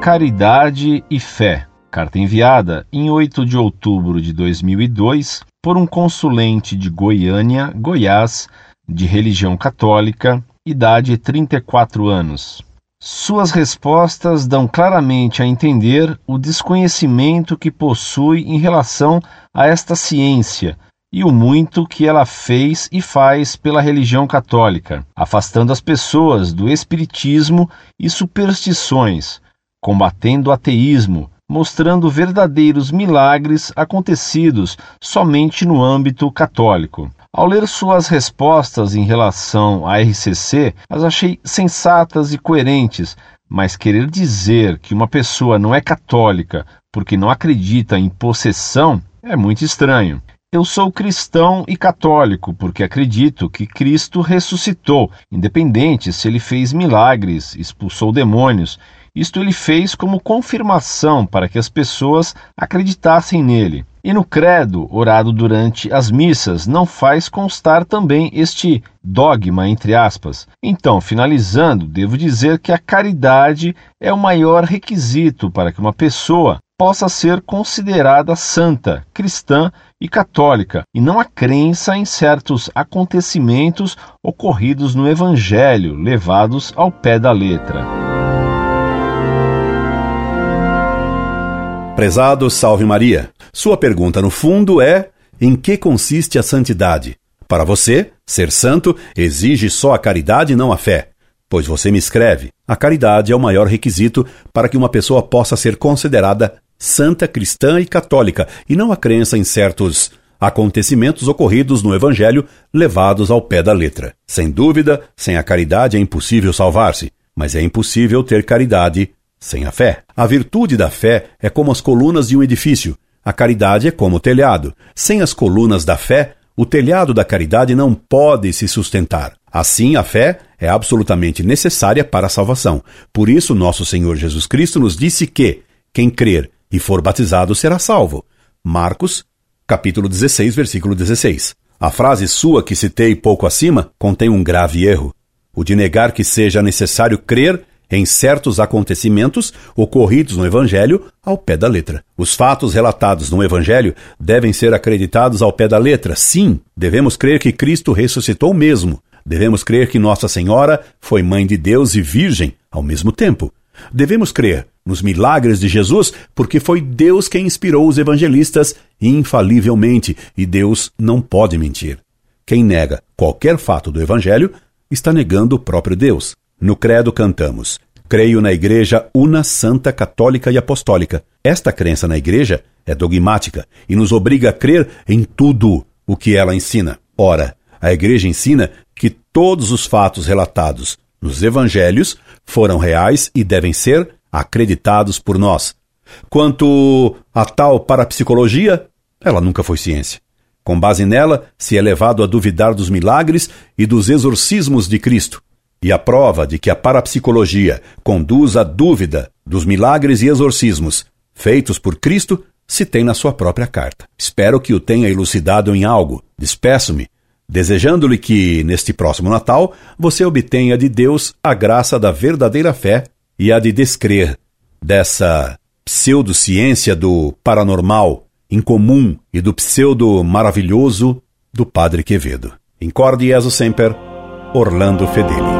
Caridade e Fé. Carta enviada em 8 de outubro de 2002 por um consulente de Goiânia, Goiás, de religião católica, idade 34 anos. Suas respostas dão claramente a entender o desconhecimento que possui em relação a esta ciência e o muito que ela fez e faz pela religião católica, afastando as pessoas do espiritismo e superstições, combatendo o ateísmo, mostrando verdadeiros milagres acontecidos somente no âmbito católico. Ao ler suas respostas em relação à RCC, as achei sensatas e coerentes, mas querer dizer que uma pessoa não é católica porque não acredita em possessão é muito estranho. Eu sou cristão e católico porque acredito que Cristo ressuscitou, independente se ele fez milagres, expulsou demônios. Isto ele fez como confirmação para que as pessoas acreditassem nele. E no credo, orado durante as missas, não faz constar também este dogma, entre aspas. Então, finalizando, devo dizer que a caridade é o maior requisito para que uma pessoa possa ser considerada santa, cristã e católica, e não a crença em certos acontecimentos ocorridos no Evangelho, levados ao pé da letra. Prezado Salve Maria, sua pergunta no fundo é: em que consiste a santidade? Para você, ser santo exige só a caridade e não a fé. Pois você me escreve: a caridade é o maior requisito para que uma pessoa possa ser considerada santa cristã e católica, e não a crença em certos acontecimentos ocorridos no Evangelho levados ao pé da letra. Sem dúvida, sem a caridade é impossível salvar-se, mas é impossível ter caridade sem a fé. A virtude da fé é como as colunas de um edifício. A caridade é como o telhado. Sem as colunas da fé, o telhado da caridade não pode se sustentar. Assim, a fé é absolutamente necessária para a salvação. Por isso, nosso Senhor Jesus Cristo nos disse que quem crer e for batizado será salvo. Marcos, capítulo 16, versículo 16. A frase sua que citei pouco acima contém um grave erro, o de negar que seja necessário crer em certos acontecimentos ocorridos no Evangelho ao pé da letra. Os fatos relatados no Evangelho devem ser acreditados ao pé da letra. Sim, devemos crer que Cristo ressuscitou mesmo. Devemos crer que Nossa Senhora foi mãe de Deus e virgem ao mesmo tempo. Devemos crer nos milagres de Jesus, porque foi Deus quem inspirou os evangelistas infalivelmente e Deus não pode mentir. Quem nega qualquer fato do Evangelho está negando o próprio Deus. No Credo cantamos: Creio na Igreja una, santa, católica e apostólica. Esta crença na Igreja é dogmática e nos obriga a crer em tudo o que ela ensina. Ora, a Igreja ensina que todos os fatos relatados nos Evangelhos foram reais e devem ser acreditados por nós. Quanto a tal parapsicologia, ela nunca foi ciência. Com base nela, se é levado a duvidar dos milagres e dos exorcismos de Cristo. E a prova de que a parapsicologia conduz à dúvida dos milagres e exorcismos feitos por Cristo se tem na sua própria carta. Espero que o tenha elucidado em algo. Despeço-me, desejando-lhe que, neste próximo Natal, você obtenha de Deus a graça da verdadeira fé e a de descrer dessa pseudociência do paranormal incomum e do pseudo maravilhoso do Padre Quevedo. Incorde Jesus Semper, Orlando Fedeli.